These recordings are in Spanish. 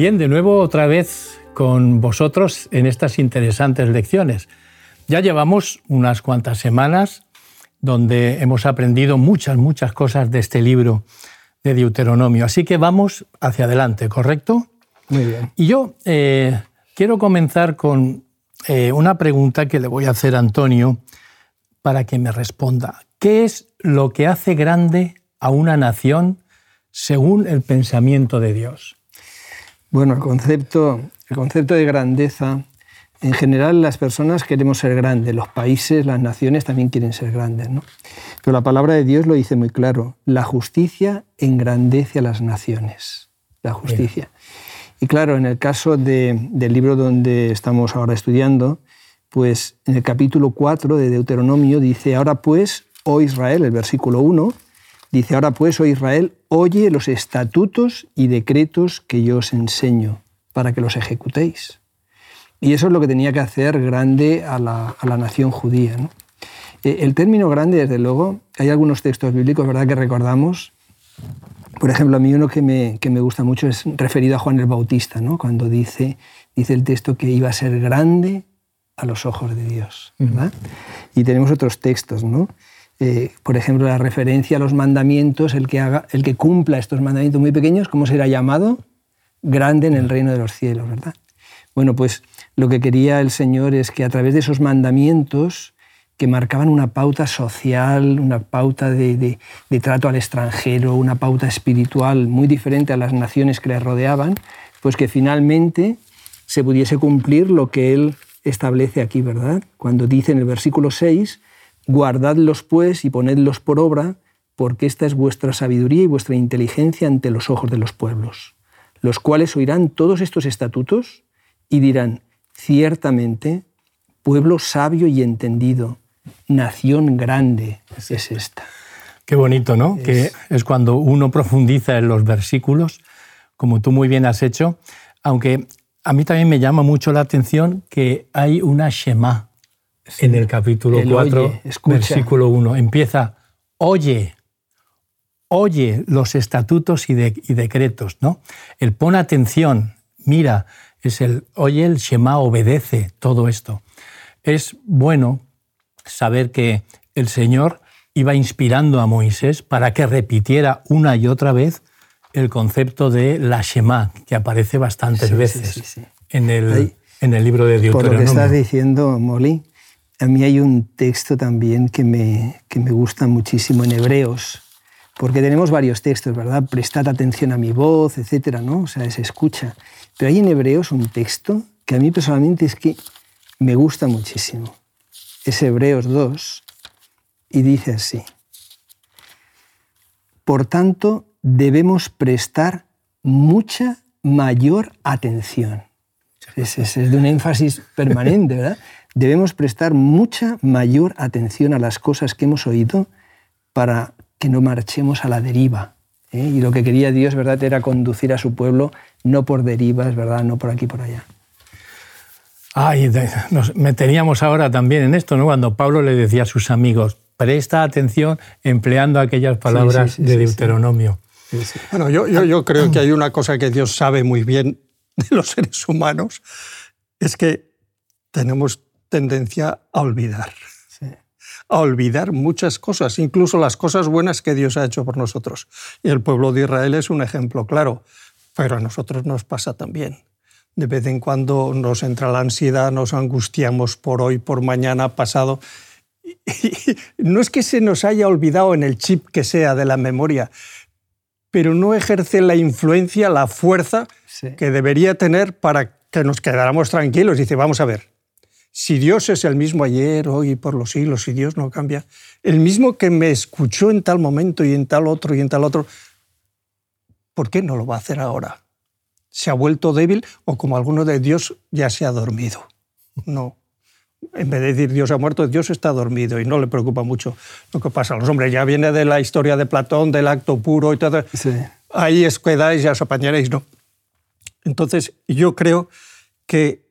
Bien, de nuevo otra vez con vosotros en estas interesantes lecciones. Ya llevamos unas cuantas semanas donde hemos aprendido muchas, muchas cosas de este libro de Deuteronomio. Así que vamos hacia adelante, ¿correcto? Muy bien. Y yo eh, quiero comenzar con eh, una pregunta que le voy a hacer a Antonio para que me responda. ¿Qué es lo que hace grande a una nación según el pensamiento de Dios? Bueno, el concepto, el concepto de grandeza, en general las personas queremos ser grandes, los países, las naciones también quieren ser grandes, ¿no? Pero la palabra de Dios lo dice muy claro, la justicia engrandece a las naciones, la justicia. Y claro, en el caso del libro donde estamos ahora estudiando, pues en el capítulo 4 de Deuteronomio dice, ahora pues, oh Israel, el versículo 1, dice, ahora pues, oh Israel, oye los estatutos y decretos que yo os enseño para que los ejecutéis. Y eso es lo que tenía que hacer grande a la, nación judía. Eh, el término grande, desde luego, hay algunos textos bíblicos, ¿verdad?, que recordamos. Por ejemplo, a mí uno que me, que me gusta mucho es referido a Juan el Bautista, ¿no? cuando dice, dice el texto que iba a ser grande a los ojos de Dios. ¿verdad? Y tenemos otros textos, ¿no? Eh, por ejemplo, la referencia a los mandamientos, el que, haga, el que cumpla estos mandamientos muy pequeños, ¿cómo será llamado? Grande en el reino de los cielos, ¿verdad? Bueno, pues lo que quería el Señor es que a través de esos mandamientos que marcaban una pauta social, una pauta de, trato al extranjero, una pauta espiritual muy diferente a las naciones que le rodeaban, pues que finalmente se pudiese cumplir lo que Él establece aquí, ¿verdad? Cuando dice en el versículo 6, guardadlos pues y ponedlos por obra, porque esta es vuestra sabiduría y vuestra inteligencia ante los ojos de los pueblos, los cuales oirán todos estos estatutos y dirán, ciertamente, pueblo sabio y entendido, nación grande es esta. Qué bonito, ¿no? Que es cuando uno profundiza en los versículos, como tú muy bien has hecho, aunque a mí también me llama mucho la atención que hay una Shema en el capítulo 4, versículo 1. Empieza, oye, oye los estatutos y, y, decretos, ¿no? El pon atención, mira, es el, oye, el Shema obedece todo esto. Es bueno saber que el Señor iba inspirando a Moisés para que repitiera una y otra vez el concepto de la Shema, que aparece bastantes veces en, el, en el libro de Deuteronomio. Por lo que estás diciendo, Molly, a mí hay un texto también que me, que me gusta muchísimo en Hebreos, porque tenemos varios textos, ¿verdad? Prestad atención a mi voz, etcétera, ¿no? O sea, se escucha. Pero hay en Hebreos un texto que a mí personalmente es que me gusta muchísimo. Es Hebreos 2 y dice así. Por tanto, debemos prestar mucha mayor atención. Es, es, de un énfasis permanente, ¿verdad? Debemos prestar mucha mayor atención a las cosas que hemos oído para que no marchemos a la deriva. ¿eh? Y lo que quería Dios, ¿verdad?, era conducir a su pueblo no por derivas, ¿verdad?, no por aquí por allá. Ay, nos meteríamos ahora también en esto, ¿no? Cuando Pablo le decía a sus amigos, presta atención empleando aquellas palabras de Deuteronomio. Bueno, yo, yo, yo creo que hay una cosa que Dios sabe muy bien de los seres humanos, es que tenemos tendencia a olvidar. A olvidar muchas cosas, incluso las cosas buenas que Dios ha hecho por nosotros. Y el pueblo de Israel es un ejemplo claro, pero a nosotros nos pasa también. De vez en cuando nos entra la ansiedad, nos angustiamos por hoy, por mañana, pasado. no es que se nos haya olvidado en el chip que sea de la memoria, pero no ejerce la influencia, la fuerza que debería tener para que nos quedáramos tranquilos. Dice, vamos a ver, si Dios es el mismo ayer, hoy y por los siglos, si Dios no cambia, el mismo que me escuchó en tal momento y en tal otro y en tal otro, ¿por qué no lo va a hacer ahora? ¿Se ha vuelto débil o como alguno de Dios ya se ha dormido? No en vez de decir Dios ha muerto, Dios está dormido y no le preocupa mucho lo que pasa a los hombres. Ya viene de la historia de Platón, del acto puro y todo. Ahí es quedáis, ya os apañaréis, ¿no? Entonces, yo creo que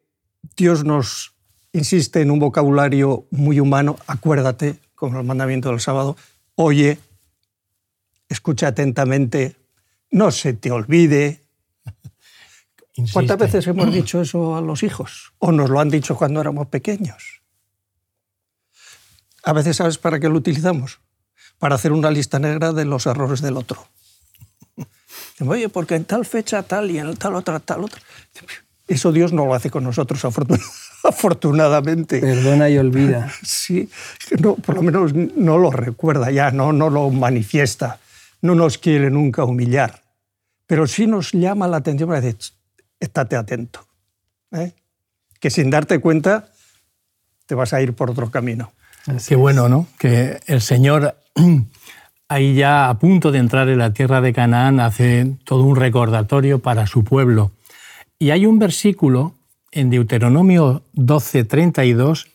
Dios nos insiste en un vocabulario muy humano. Acuérdate, como el mandamiento del sábado, oye, escucha atentamente, no se te olvide. ¿Cuántas veces hemos dicho eso a los hijos? ¿O nos lo han dicho cuando éramos pequeños? A veces, ¿sabes para qué lo utilizamos? Para hacer una lista negra de los errores del otro. Oye, porque en tal fecha tal y en tal otra tal otra. Eso Dios no lo hace con nosotros, afortunadamente. Perdona y olvida. Sí, no, por lo menos no lo recuerda ya, no, no lo manifiesta. No nos quiere nunca humillar. Pero sí nos llama la atención para decir, estate atento. ¿eh? Que sin darte cuenta te vas a ir por otro camino. Qué bueno, ¿no? Que el Señor, ahí ya a punto de entrar en la tierra de Canaán, hace todo un recordatorio para su pueblo. Y hay un versículo en Deuteronomio 12, 32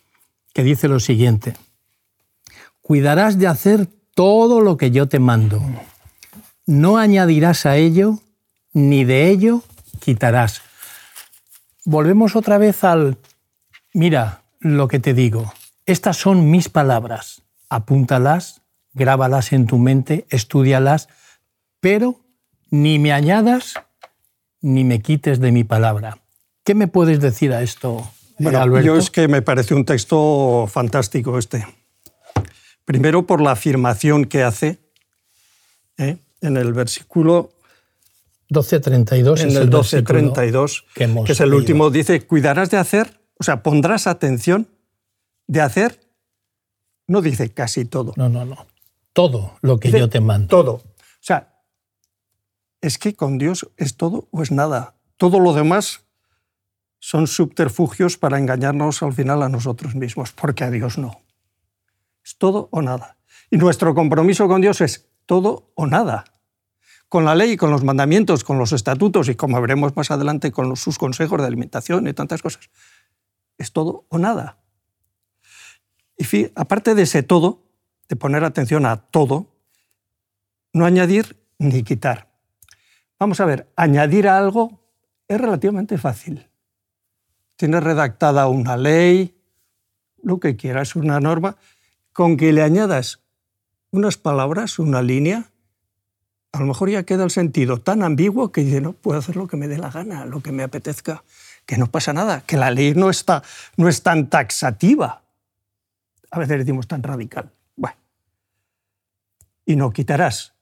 que dice lo siguiente, cuidarás de hacer todo lo que yo te mando, no añadirás a ello, ni de ello quitarás. Volvemos otra vez al, mira lo que te digo, estas son mis palabras, apúntalas, grábalas en tu mente, estudialas, pero ni me añadas ni me quites de mi palabra. ¿Qué me puedes decir a esto, bueno, Alberto? Yo es que me parece un texto fantástico este. Primero por la afirmación que hace ¿eh? en el versículo 12.32 en el 12.32, que, que, es el último, dice, cuidarás de hacer, o sea, pondrás atención de hacer, no dice casi todo. No, no, no. Todo lo que yo te mando. Todo. O sea, es que con Dios es todo o es nada. Todo lo demás son subterfugios para engañarnos al final a nosotros mismos, porque a Dios no. Es todo o nada. Y nuestro compromiso con Dios es todo o nada con la ley, con los mandamientos, con los estatutos y como veremos más adelante con sus consejos de alimentación y tantas cosas. Es todo o nada. Y aparte de ese todo, de poner atención a todo, no añadir ni quitar. Vamos a ver, añadir a algo es relativamente fácil. Tienes redactada una ley, lo que quieras, una norma, con que le añadas unas palabras, una línea, a lo mejor ya queda el sentido tan ambiguo que dice, no, puedo hacer lo que me dé la gana, lo que me apetezca, que no pasa nada, que la ley no, está, no es tan taxativa. A veces decimos tan radical. Bueno. Y no quitarás.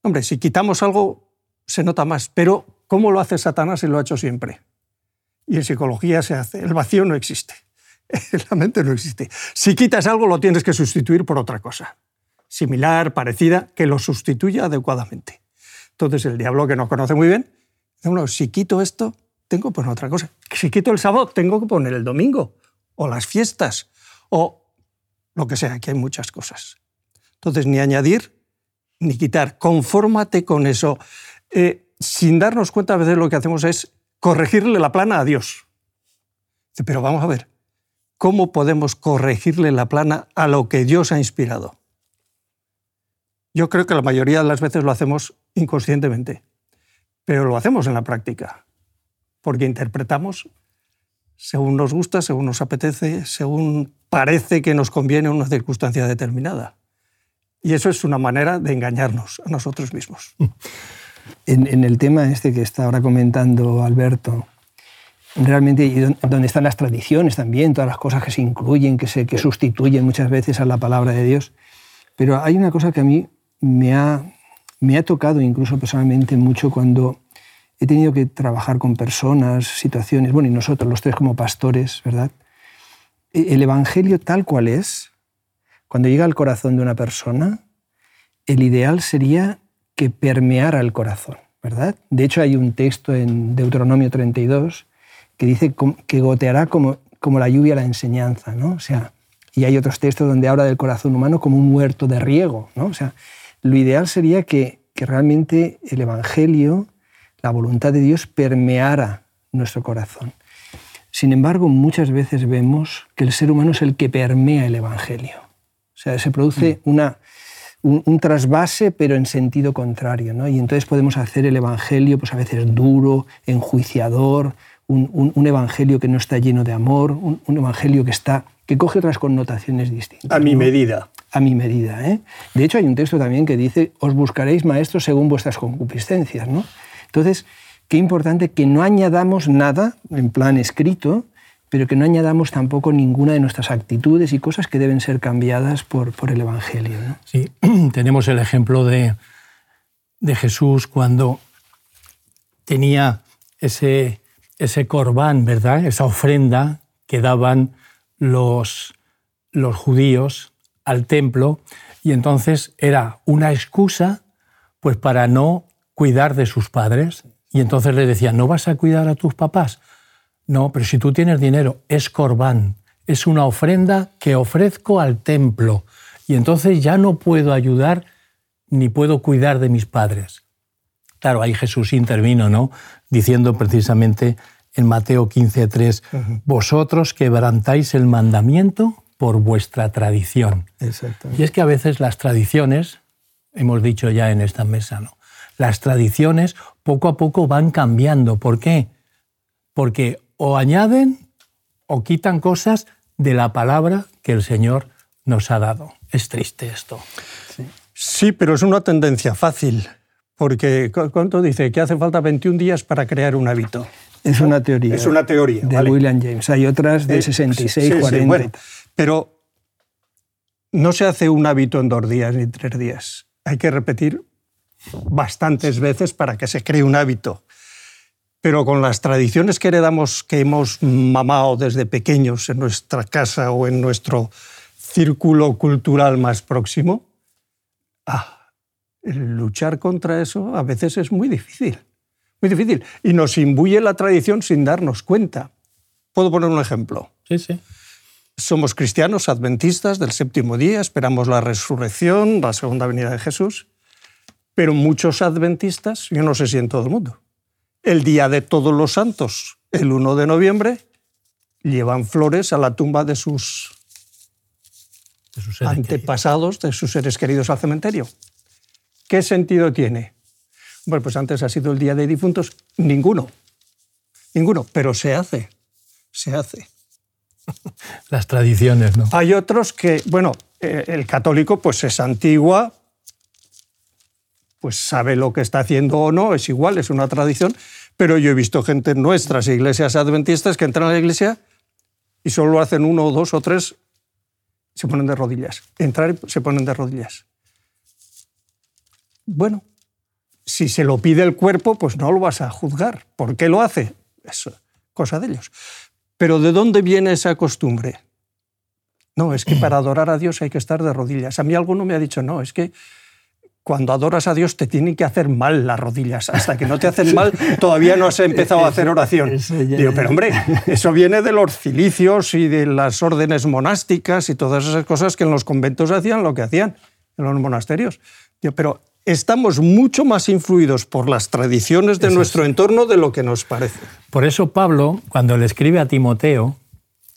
Hombre, si quitamos algo, se nota más, pero ¿cómo lo hace Satanás y lo ha hecho siempre? Y en psicología se hace, el vacío no existe, la mente no existe. Si quitas algo, lo tienes que sustituir por otra cosa similar, parecida, que lo sustituya adecuadamente. Entonces el diablo que nos conoce muy bien, bueno, si quito esto, tengo que poner otra cosa. Si quito el sábado, tengo que poner el domingo, o las fiestas, o lo que sea, que hay muchas cosas. Entonces, ni añadir ni quitar, confórmate con eso. Eh, sin darnos cuenta, a veces lo que hacemos es corregirle la plana a Dios. Pero vamos a ver, ¿cómo podemos corregirle la plana a lo que Dios ha inspirado? Yo creo que la mayoría de las veces lo hacemos inconscientemente, pero lo hacemos en la práctica, porque interpretamos según nos gusta, según nos apetece, según parece que nos conviene una circunstancia determinada. Y eso es una manera de engañarnos a nosotros mismos. En, el tema este que está ahora comentando Alberto, realmente donde están las tradiciones también, todas las cosas que se incluyen, que se que sustituyen muchas veces a la palabra de Dios. Pero hay una cosa que a mí me ha, me ha tocado incluso personalmente mucho cuando he tenido que trabajar con personas, situaciones, bueno, y nosotros los tres como pastores, ¿verdad? E, el Evangelio tal cual es, cuando llega al corazón de una persona, el ideal sería que permeara el corazón, ¿verdad? De hecho, hay un texto en Deuteronomio 32 que dice que goteará como, como la lluvia la enseñanza, ¿no? O sea, y hay otros textos donde habla del corazón humano como un huerto de riego, ¿no? O sea, lo ideal sería que, realmente el Evangelio, la voluntad de Dios, permeara nuestro corazón. Sin embargo, muchas veces vemos que el ser humano es el que permea el Evangelio. O sea, se produce mm. una, un, trasvase, pero en sentido contrario. ¿no? Y entonces podemos hacer el Evangelio pues, a veces duro, enjuiciador, un, Evangelio que no está lleno de amor, un, Evangelio que, está, que coge otras connotaciones distintas. A mi medida a mi medida. ¿eh? De hecho, hay un texto también que dice, os buscaréis maestros según vuestras concupiscencias. ¿no? Entonces, qué importante que no añadamos nada en plan escrito, pero que no añadamos tampoco ninguna de nuestras actitudes y cosas que deben ser cambiadas por, por el Evangelio. ¿no? Sí, tenemos el ejemplo de, de Jesús cuando tenía ese, ese corbán, ¿verdad? Esa ofrenda que daban los, los judíos al templo y entonces era una excusa pues para no cuidar de sus padres y entonces le decían, ¿no vas a cuidar a tus papás? No, pero si tú tienes dinero, es corbán, es una ofrenda que ofrezco al templo y entonces ya no puedo ayudar ni puedo cuidar de mis padres. Claro, ahí Jesús intervino, ¿no? Diciendo precisamente en Mateo 15:3, vosotros quebrantáis el mandamiento por vuestra tradición. Y es que a veces las tradiciones, hemos dicho ya en esta mesa, ¿no? Las tradiciones poco a poco van cambiando. ¿Por qué? Porque o añaden o quitan cosas de la palabra que el Señor nos ha dado. Es triste esto. Sí, pero es una tendencia fácil, porque ¿cuánto dice? Que hace falta 21 días para crear un hábito. Es una teoría. Es una teoría. De William James. Hay otras de 66, eh, 40. pero no se hace un hábito en dos días ni tres días. Hay que repetir bastantes veces para que se cree un hábito. Pero con las tradiciones que heredamos, que hemos mamado desde pequeños en nuestra casa o en nuestro círculo cultural más próximo, ah, luchar contra eso a veces es muy difícil, muy difícil. Y nos imbuye la tradición sin darnos cuenta. ¿Puedo poner un ejemplo? Sí, sí. Somos cristianos adventistas del séptimo día, esperamos la resurrección, la segunda venida de Jesús, pero muchos adventistas, yo no sé si en todo el mundo, el día de todos los santos, el 1 de noviembre, llevan flores a la tumba de sus antepasados, de sus seres queridos al cementerio. ¿Qué sentido tiene? Bueno, pues antes ha sido el Día de Difuntos, ninguno, ninguno, pero se hace, se hace. Las tradiciones, ¿no? Hay otros que, bueno, eh, el católico pues es antigua, pues sabe lo que está haciendo o no, es igual, es una tradición, pero yo he visto gente en nuestras iglesias adventistas que entran a la iglesia y solo hacen uno o dos o tres se ponen de rodillas. Entrar y se ponen de rodillas. Bueno, si se lo pide el cuerpo, pues no lo vas a juzgar. ¿Por qué lo hace? Es cosa de ellos. Pero ¿de dónde viene esa costumbre? No, es que para adorar a Dios hay que estar de rodillas. A mí alguno me ha dicho, no, es que cuando adoras a Dios te tienen que hacer mal las rodillas. Hasta que no te hacen mal, todavía no has empezado a hacer oración. Digo, pero hombre, eso viene de los cilicios y de las órdenes monásticas y todas esas cosas que en los conventos hacían lo que hacían en los monasterios. Digo, pero estamos mucho más influidos por las tradiciones de nuestro entorno de lo que nos parece. Por eso Pablo, cuando le escribe a Timoteo,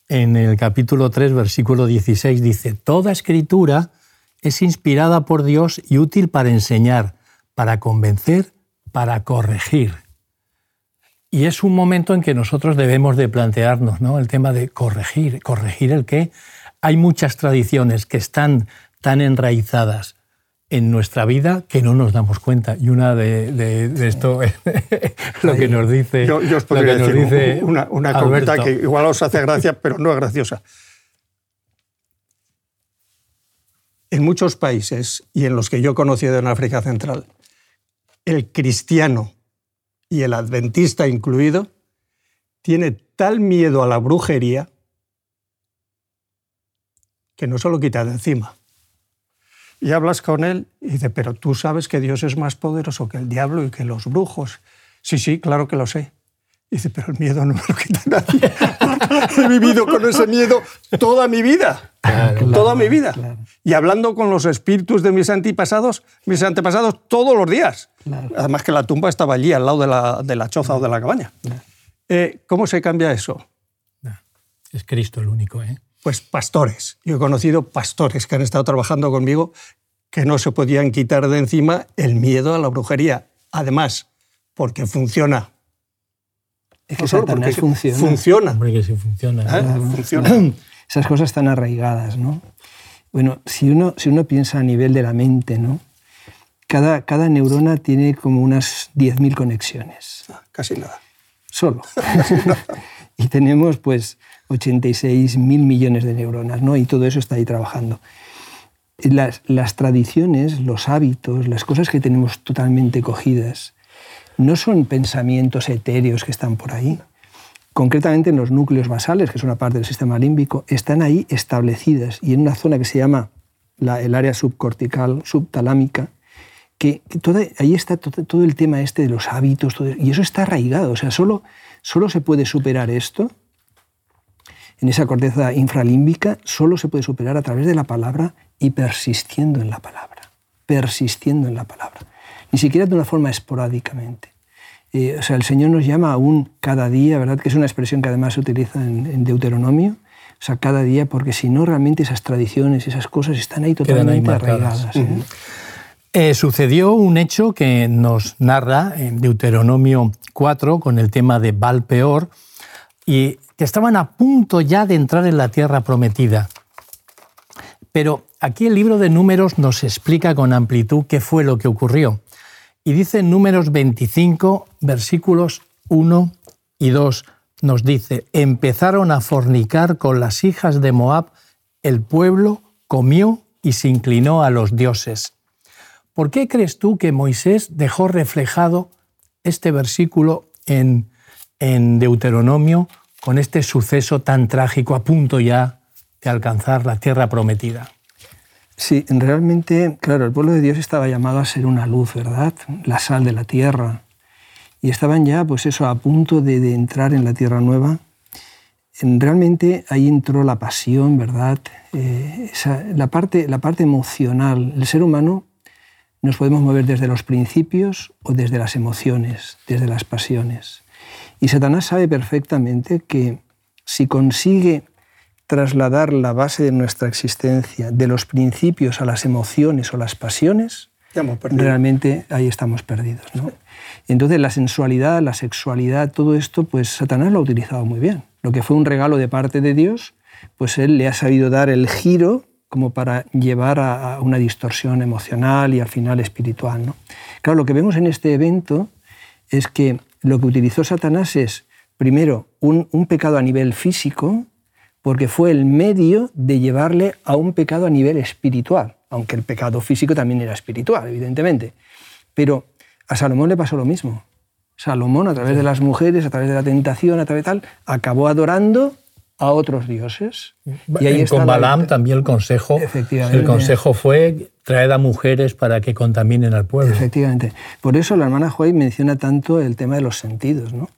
en el capítulo 3, versículo 16, dice, Toda escritura es inspirada por Dios y útil para enseñar, para convencer, para corregir. Y es un momento en que nosotros debemos de plantearnos ¿no? el tema de corregir. ¿Corregir el qué? Hay muchas tradiciones que están tan enraizadas en nuestra vida que no nos damos cuenta. Y una de, esto es lo que nos dice. Yo, os podría decir una, una que igual os hace gracia, pero no es graciosa. En muchos países y en los que yo he conocido en África Central, el cristiano y el adventista incluido tiene tal miedo a la brujería que no se lo quita de encima. Y hablas con él y dice, pero tú sabes que Dios es más poderoso que el diablo y que los brujos. Sí, sí, claro que lo sé. dice, pero el miedo no me lo quita nadie. He vivido con ese miedo toda mi vida toda mi vida. Y hablando con los espíritus de mis antepasados, mis antepasados todos los días. Además que la tumba estaba allí, al lado de la, de la choza o de la cabaña. Eh, ¿Cómo se cambia eso? Es Cristo el único. ¿eh? Pues pastores. Yo he conocido pastores que han estado trabajando conmigo que no se podían quitar de encima el miedo a la brujería. Además, porque funciona. Es que funciona. Funciona. Hombre, que sí funciona. ¿Eh? Funciona esas cosas están arraigadas, ¿no? Bueno, si uno, si uno piensa a nivel de la mente, ¿no? cada, cada neurona tiene como unas 10.000 conexiones. Ah, casi nada. Solo. y tenemos pues 86.000 millones de neuronas, ¿no? Y todo eso está ahí trabajando. Las, las tradiciones, los hábitos, las cosas que tenemos totalmente cogidas, no son pensamientos etéreos que están por ahí. Concretamente en los núcleos basales, que es una parte del sistema límbico, están ahí establecidas y en una zona que se llama el área subcortical, subtalámica, que, ahí está todo, el tema este de los hábitos, y eso está arraigado. O sea, solo, solo se puede superar esto en esa corteza infralímbica, solo se puede superar a través de la palabra y persistiendo en la palabra. Persistiendo en la palabra. Ni siquiera de una forma esporádicamente. Eh, o sea, el Señor nos llama aún cada día, ¿verdad? Que es una expresión que además se utiliza en, Deuteronomio. O sea, cada día, porque si no, realmente esas tradiciones, esas cosas están ahí totalmente arraigadas. ¿eh? Eh, sucedió un hecho que nos narra en Deuteronomio 4 con el tema de Valpeor y que estaban a punto ya de entrar en la tierra prometida. Pero aquí el libro de números nos explica con amplitud qué fue lo que ocurrió. Y dice números 25, versículos 1 y 2, nos dice, empezaron a fornicar con las hijas de Moab, el pueblo comió y se inclinó a los dioses. ¿Por qué crees tú que Moisés dejó reflejado este versículo en, en Deuteronomio con este suceso tan trágico a punto ya de alcanzar la tierra prometida? Sí, realmente, claro, el pueblo de Dios estaba llamado a ser una luz, ¿verdad? La sal de la tierra. Y estaban ya, pues eso, a punto de, entrar en la tierra nueva. Realmente ahí entró la pasión, ¿verdad? Eh, la, parte, la parte emocional. El ser humano nos podemos mover desde los principios o desde las emociones, desde las pasiones. Y Satanás sabe perfectamente que si consigue trasladar la base de nuestra existencia de los principios a las emociones o las pasiones, realmente ahí estamos perdidos. Entonces la sensualidad, la sexualidad, todo esto, pues Satanás lo ha utilizado muy bien. Lo que fue un regalo de parte de Dios, pues él le ha sabido dar el giro como para llevar a, una distorsión emocional y al final espiritual. ¿no? Claro, lo que vemos en este evento es que lo que utilizó Satanás es, primero, un, un pecado a nivel físico, porque fue el medio de llevarle a un pecado a nivel espiritual, aunque el pecado físico también era espiritual, evidentemente. Pero a Salomón le pasó lo mismo. Salomón, a través de las mujeres, a través de la tentación, a través de tal, acabó adorando a otros dioses. Y ahí con Balaam también el consejo, el consejo fue traer a mujeres para que contaminen al pueblo. Efectivamente. Por eso la hermana Joy menciona tanto el tema de los sentidos, ¿no?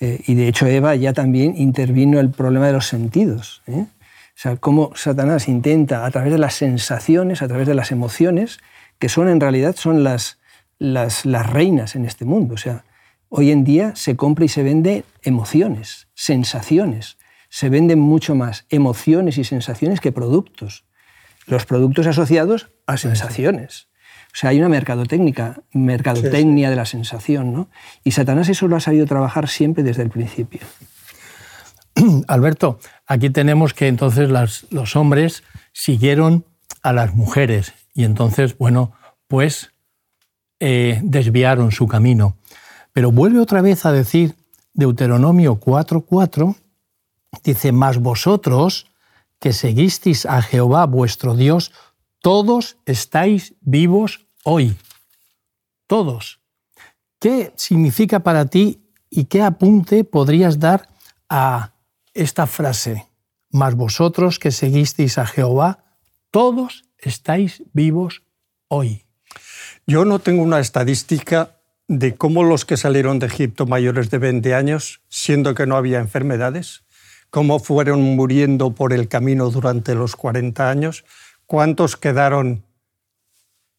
Eh, y de hecho Eva ya también intervino el problema de los sentidos. ¿eh? O sea, cómo Satanás intenta a través de las sensaciones, a través de las emociones, que son en realidad son las, las, las reinas en este mundo. O sea, hoy en día se compra y se vende emociones, sensaciones. Se venden mucho más emociones y sensaciones que productos. Los productos asociados a sensaciones. O sea, hay una mercadotecnia, mercadotecnia de la sensación, ¿no? Y Satanás eso lo ha sabido trabajar siempre desde el principio. Alberto, aquí tenemos que entonces los hombres siguieron a las mujeres y entonces, bueno, pues eh, desviaron su camino. Pero vuelve otra vez a decir Deuteronomio 4:4, dice, mas vosotros que seguisteis a Jehová vuestro Dios, todos estáis vivos hoy. Todos. ¿Qué significa para ti y qué apunte podrías dar a esta frase? Mas vosotros que seguisteis a Jehová, todos estáis vivos hoy. Yo no tengo una estadística de cómo los que salieron de Egipto mayores de 20 años, siendo que no había enfermedades, cómo fueron muriendo por el camino durante los 40 años, cuántos quedaron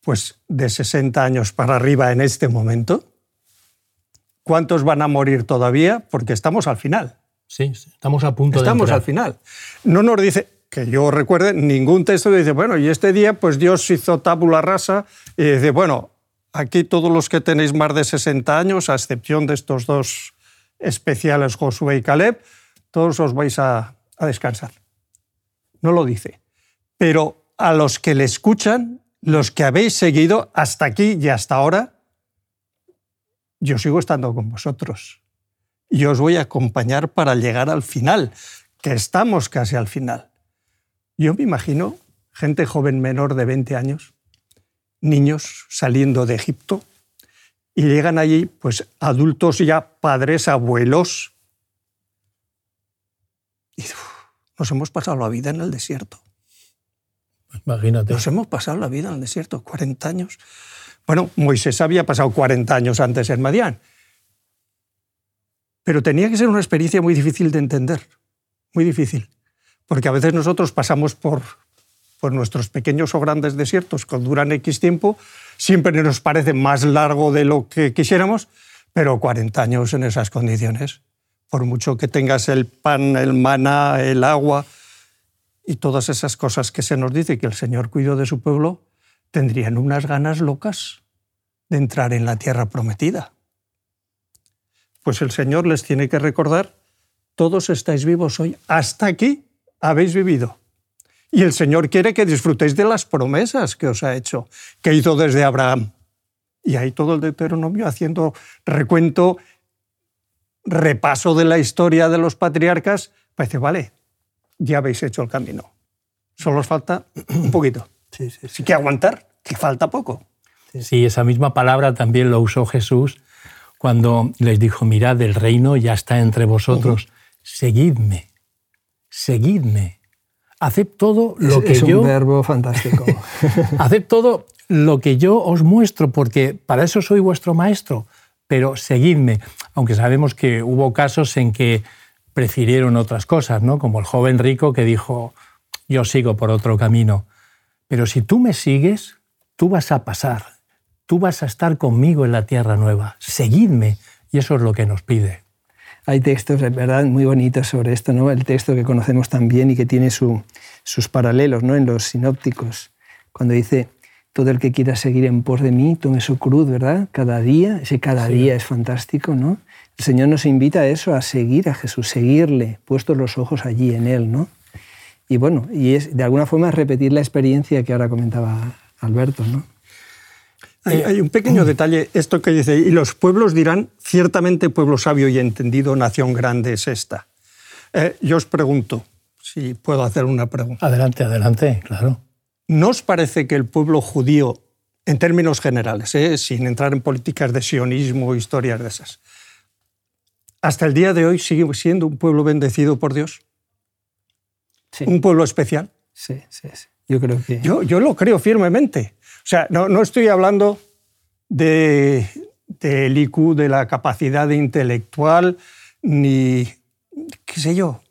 pues de 60 años para arriba en este momento. ¿Cuántos van a morir todavía? Porque estamos al final. Sí, estamos a punto estamos de Estamos al final. No nos dice, que yo recuerde, ningún texto dice, bueno, y este día pues Dios hizo tábula rasa y dice, bueno, aquí todos los que tenéis más de 60 años, a excepción de estos dos especiales, Josué y Caleb, todos os vais a, a descansar. No lo dice. Pero a los que le escuchan, los que habéis seguido hasta aquí y hasta ahora, yo sigo estando con vosotros. Y os voy a acompañar para llegar al final, que estamos casi al final. Yo me imagino gente joven menor de 20 años, niños saliendo de Egipto, y llegan allí pues adultos ya padres, abuelos. Y nos hemos pasado la vida en el desierto. Nos hemos pasado la vida en el desierto, 40 años. Bueno, Moisés había pasado 40 años antes en Madián. Pero tenía que ser una experiencia muy difícil de entender, muy difícil. Porque a veces nosotros pasamos por, por nuestros pequeños o grandes desiertos que duran X tiempo, siempre nos parece más largo de lo que quisiéramos, pero 40 años en esas condiciones, por mucho que tengas el pan, el maná, el agua, y todas esas cosas que se nos dice que el Señor cuidó de su pueblo, tendrían unas ganas locas de entrar en la tierra prometida. Pues el Señor les tiene que recordar, todos estáis vivos hoy, hasta aquí habéis vivido. Y el Señor quiere que disfrutéis de las promesas que os ha hecho, que hizo desde Abraham. Y ahí todo el Deuteronomio haciendo recuento, repaso de la historia de los patriarcas, parece, vale, ya habéis hecho el camino. Solo os falta un poquito. Sí, sí, sí. que aguantar, que falta poco. Sí, esa misma palabra también lo usó Jesús cuando les dijo, mirad, el reino ya está entre vosotros, seguidme, seguidme. Haced todo lo que yo... Es un verbo fantástico. haced todo lo que yo os muestro, porque para eso soy vuestro maestro, pero seguidme. Aunque sabemos que hubo casos en que prefirieron otras cosas, ¿no? Como el joven rico que dijo, yo sigo por otro camino. Pero si tú me sigues, tú vas a pasar, tú vas a estar conmigo en la tierra nueva. Seguidme. Y eso es lo que nos pide. Hay textos, de verdad, muy bonitos sobre esto, ¿no? El texto que conocemos también y que tiene sus paralelos, ¿no? En los sinópticos. Cuando dice, todo el que quiera seguir en pos de mí, tome su cruz, ¿verdad? Cada día, ese cada día es fantástico, ¿no? El Señor nos invita a eso, a seguir a Jesús, seguirle, puestos los ojos allí en Él, ¿no? Y bueno, y es de alguna forma repetir la experiencia que ahora comentaba Alberto, ¿no? Hay, un pequeño detalle, esto que dice, y los pueblos dirán, ciertamente pueblo sabio y entendido, nación grande es esta. Eh, yo os pregunto, si puedo hacer una pregunta. Adelante, adelante, claro. ¿No os parece que el pueblo judío, en términos generales, eh, sin entrar en políticas de sionismo o historias de esas, hasta el día de hoy sigue siendo un pueblo bendecido por Dios? Sí. ¿Un pueblo especial? Sí, sí, sí. Yo creo que... Yo, yo lo creo firmemente. O sea, no, no estoy hablando de, del IQ, de la capacidad intelectual, ni, qué sé yo,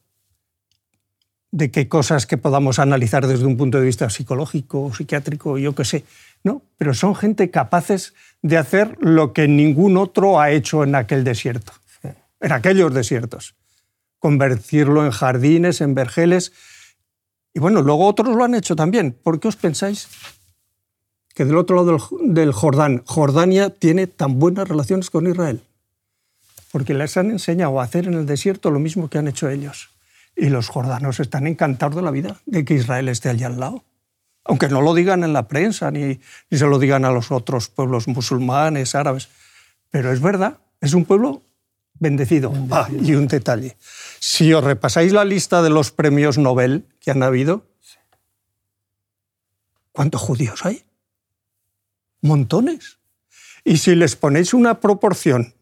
de qué cosas que podamos analizar desde un punto de vista psicológico, psiquiátrico, yo qué sé. No, pero son gente capaces de hacer lo que ningún otro ha hecho en aquel desierto en aquellos desiertos, convertirlo en jardines, en vergeles. Y bueno, luego otros lo han hecho también. ¿Por qué os pensáis que del otro lado del Jordán, Jordania tiene tan buenas relaciones con Israel? Porque les han enseñado a hacer en el desierto lo mismo que han hecho ellos. Y los jordanos están encantados de la vida, de que Israel esté allá al lado. Aunque no lo digan en la prensa, ni, ni se lo digan a los otros pueblos musulmanes, árabes. Pero es verdad, es un pueblo Bendecido. Ah, y un detalle. Si os repasáis la lista de los premios Nobel que han habido, ¿cuántos judíos hay? Montones. Y si les ponéis una proporción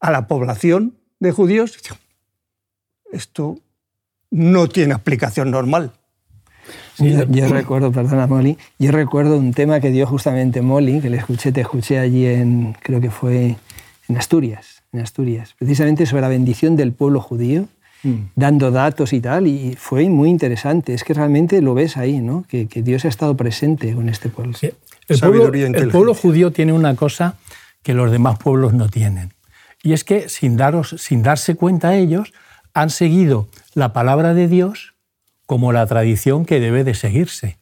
a la población de judíos, esto no tiene aplicación normal. yo, recuerdo, perdona Molly, yo recuerdo un tema que dio justamente Molly, que le escuché, te escuché allí en, creo que fue en Asturias en Asturias, precisamente sobre la bendición del pueblo judío, mm. dando datos y tal, y fue muy interesante. Es que realmente lo ves ahí, ¿no? que, Dios ha estado presente con este pueblo. El, pueblo el pueblo judío tiene una cosa que los demás pueblos no tienen, y es que sin, daros, sin darse cuenta ellos, han seguido la palabra de Dios como la tradición que debe de seguirse.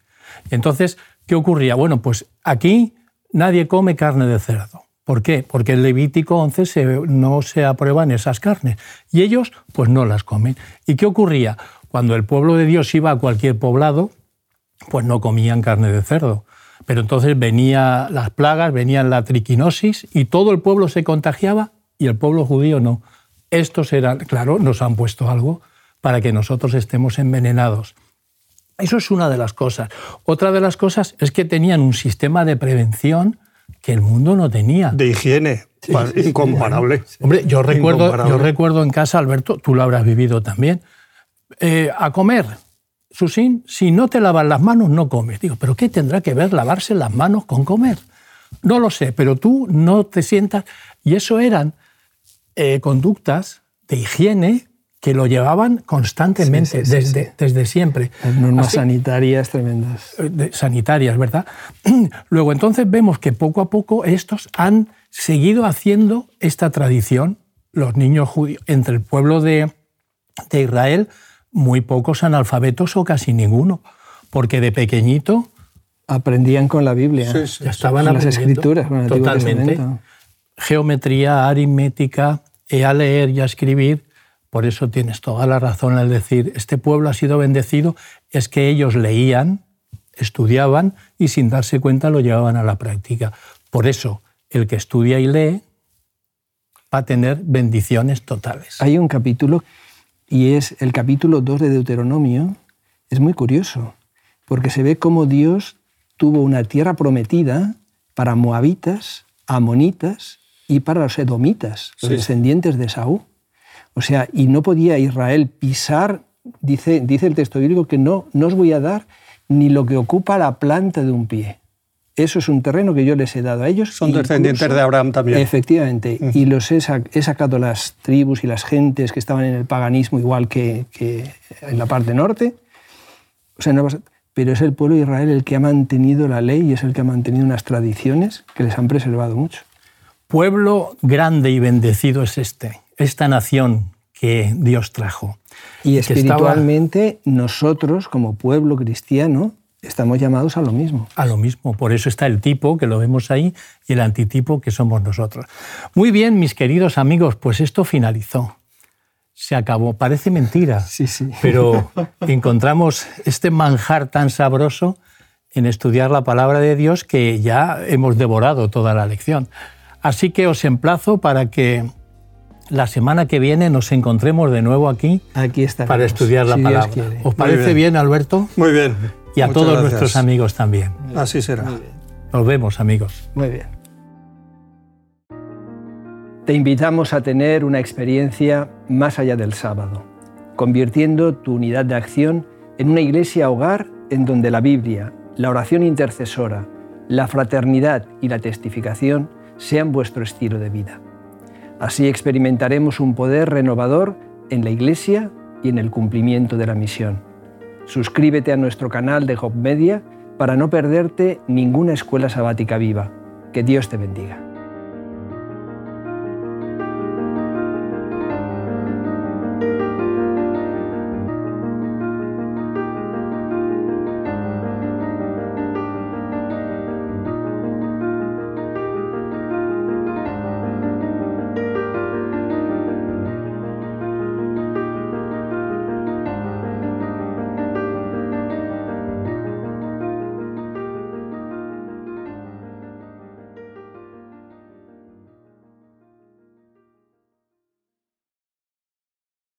Entonces, ¿qué ocurría? Bueno, pues aquí nadie come carne de cerdo. ¿Por qué? Porque en Levítico 11 no se aprueban esas carnes y ellos pues no las comen. ¿Y qué ocurría? Cuando el pueblo de Dios iba a cualquier poblado, pues no comían carne de cerdo. Pero entonces venían las plagas, venían la triquinosis y todo el pueblo se contagiaba y el pueblo judío no. Estos eran, claro, nos han puesto algo para que nosotros estemos envenenados. Eso es una de las cosas. Otra de las cosas es que tenían un sistema de prevención que el mundo no tenía. De higiene, incomparable. Hombre, yo recuerdo, yo recuerdo en casa, Alberto, tú lo habrás vivido también, eh, a comer. Susín, si no te lavas las manos, no comes. Digo, ¿pero qué tendrá que ver lavarse las manos con comer? No lo sé, pero tú no te sientas. Y eso eran eh, conductas de higiene que lo llevaban constantemente, desde, desde siempre. Las normas sanitarias tremendas. Eh, sanitarias, ¿verdad? Luego entonces vemos que poco a poco estos han seguido haciendo esta tradición, los niños judíos, entre el pueblo de, de Israel, muy pocos analfabetos o casi ninguno, porque de pequeñito... Aprendían con la Biblia, ya estaban con las escrituras, con el totalmente. Geometría, aritmética, y a leer y a escribir, por eso tienes toda la razón al decir, este pueblo ha sido bendecido, es que ellos leían, estudiaban y sin darse cuenta lo llevaban a la práctica. Por eso, el que estudia y lee va a tener bendiciones totales. Hay un capítulo, y es el capítulo 2 de Deuteronomio, es muy curioso, porque se ve cómo Dios tuvo una tierra prometida para moabitas, amonitas y para los edomitas, los descendientes de Saúl. O sea, y no podía Israel pisar, dice, dice el texto bíblico, que no, no os voy a dar ni lo que ocupa la planta de un pie. Eso es un terreno que yo les he dado a ellos. Son descendientes de Abraham también. Efectivamente. Y los he, sacado las tribus y las gentes que estaban en el paganismo igual que, en la parte norte. O sea, no pero es el pueblo de Israel el que ha mantenido la ley y es el que ha mantenido unas tradiciones que les han preservado mucho. Pueblo grande y bendecido es este esta nación que Dios trajo. Y espiritualmente nosotros, como pueblo cristiano, estamos llamados a lo mismo. A lo mismo. Por eso está el tipo, que lo vemos ahí, y el antitipo, que somos nosotros. Muy bien, mis queridos amigos, pues esto finalizó. Se acabó. Parece mentira, sí, sí. pero encontramos este manjar tan sabroso en estudiar la palabra de Dios que ya hemos devorado toda la lección. Así que os emplazo para que la semana que viene nos encontremos de nuevo aquí, aquí para estudiar la palabra. ¿Os parece bien. Alberto? Muy bien. Y a todos nuestros amigos también. Así será. Nos vemos, amigos. Muy bien. Te invitamos a tener una experiencia más allá del sábado, convirtiendo tu unidad de acción en una iglesia hogar en donde la Biblia, la oración intercesora, la fraternidad y la testificación sean vuestro estilo de vida. Así experimentaremos un poder renovador en la Iglesia y en el cumplimiento de la misión. Suscríbete a nuestro canal de Job Media para no perderte ninguna escuela sabática viva. Que Dios te bendiga.